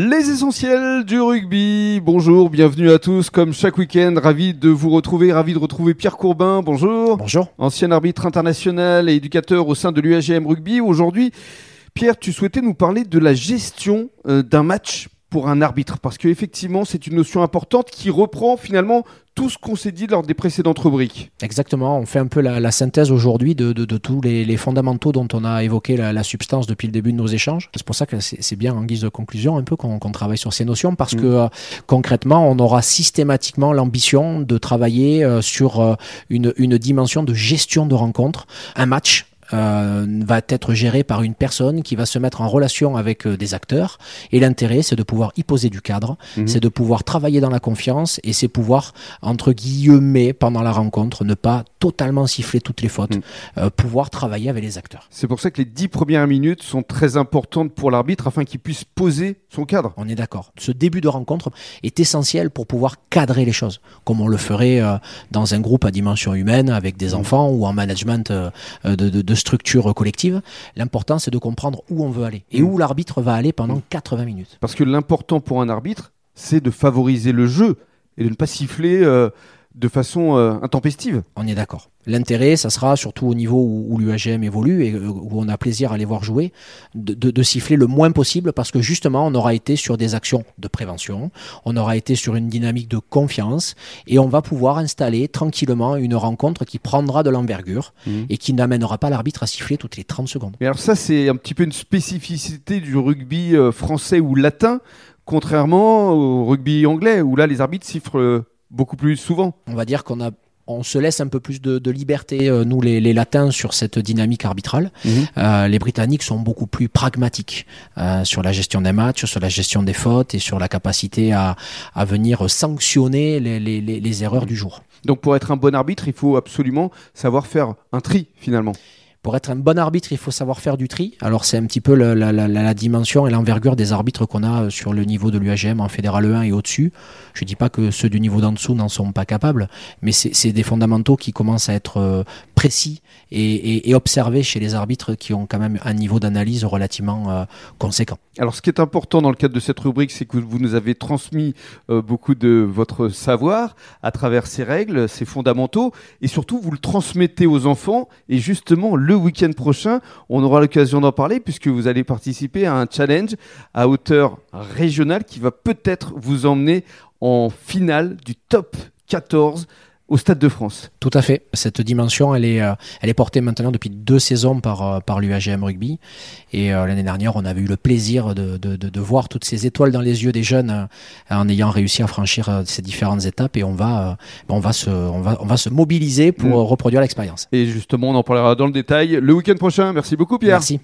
Les essentiels du rugby. Bonjour, bienvenue à tous. Comme chaque week-end, ravi de vous retrouver, ravi de retrouver Pierre Courbin. Bonjour. Bonjour. Ancien arbitre international et éducateur au sein de l'UAGM Rugby. Aujourd'hui, Pierre, tu souhaitais nous parler de la gestion euh, d'un match pour un arbitre parce qu'effectivement, c'est une notion importante qui reprend finalement tout ce qu'on s'est dit lors des précédentes rubriques. Exactement, on fait un peu la, synthèse aujourd'hui de, tous les, fondamentaux dont on a évoqué la, substance depuis le début de nos échanges. C'est pour ça que c'est bien en guise de conclusion un peu qu'on travaille sur ces notions parce mm. que euh, concrètement, on aura systématiquement l'ambition de travailler euh, sur euh, une, une dimension de gestion de rencontre. Un match, euh, va être géré par une personne qui va se mettre en relation avec euh, des acteurs. Et l'intérêt, c'est de pouvoir y poser du cadre, mhm. c'est de pouvoir travailler dans la confiance et c'est pouvoir, entre guillemets, pendant la rencontre, ne pas totalement siffler toutes les fautes, mhm. euh, pouvoir travailler avec les acteurs. C'est pour ça que les dix premières minutes sont très importantes pour l'arbitre afin qu'il puisse poser son cadre. On est d'accord. Ce début de rencontre est essentiel pour pouvoir cadrer les choses, comme on le ferait dans un groupe à dimension humaine avec des mhm. enfants ou en management de, de, de structure collective. L'important, c'est de comprendre où on veut aller et où l'arbitre va aller pendant 80 minutes. Parce que l'important pour un arbitre, c'est de favoriser le jeu et de ne pas siffler euh, de façon euh, intempestive. On est d'accord. L'intérêt, ça sera surtout au niveau où, l'UAGM évolue et euh, où on a plaisir à les voir jouer, de, siffler le moins possible parce que justement, on aura été sur des actions de prévention, on aura été sur une dynamique de confiance et on va pouvoir installer tranquillement une rencontre qui prendra de l'envergure mmh. et qui n'amènera pas l'arbitre à siffler toutes les 30 secondes. Mais alors ça, c'est un petit peu une spécificité du rugby euh, français ou latin, contrairement au rugby anglais où là, les arbitres sifflent beaucoup plus souvent. On va dire qu'on a on se laisse un peu plus de, liberté, euh, nous les, latins, sur cette dynamique arbitrale. Mhm. Euh, les Britanniques sont beaucoup plus pragmatiques euh, sur la gestion des matchs, sur la gestion des fautes et sur la capacité à, venir sanctionner les, les erreurs du jour. Donc pour être un bon arbitre, il faut absolument savoir faire un tri finalement. Pour être un bon arbitre, il faut savoir faire du tri. Alors c'est un petit peu la, dimension et l'envergure des arbitres qu'on a euh, sur le niveau de l'UAGM en fédéral 1 et au-dessus. Je ne dis pas que ceux du niveau d'en dessous n'en sont pas capables, mais c'est des fondamentaux qui commencent à être euh, précis et, observés chez les arbitres qui ont quand même un niveau d'analyse relativement euh, conséquent. Alors ce qui est important dans le cadre de cette rubrique, c'est que vous nous avez transmis beaucoup de votre savoir à travers ces règles, ces fondamentaux, et surtout vous le transmettez aux enfants, et justement le week-end prochain, on aura l'occasion d'en parler puisque vous allez participer à un challenge à hauteur régionale qui va peut-être vous emmener en finale du top 14 au Stade de France. Tout à fait. Cette dimension, elle est, euh, elle est portée maintenant depuis deux saisons par, euh, par l'UAGM Rugby. Et euh, l'année dernière, on avait eu le plaisir de, de, de, voir toutes ces étoiles dans les yeux des jeunes en ayant réussi à franchir ces différentes étapes. Et on va, on va, se, on va, on va se mobiliser pour mm. reproduire l'expérience. Et justement, on en parlera dans le détail le week-end prochain. Merci beaucoup, Pierre. Merci.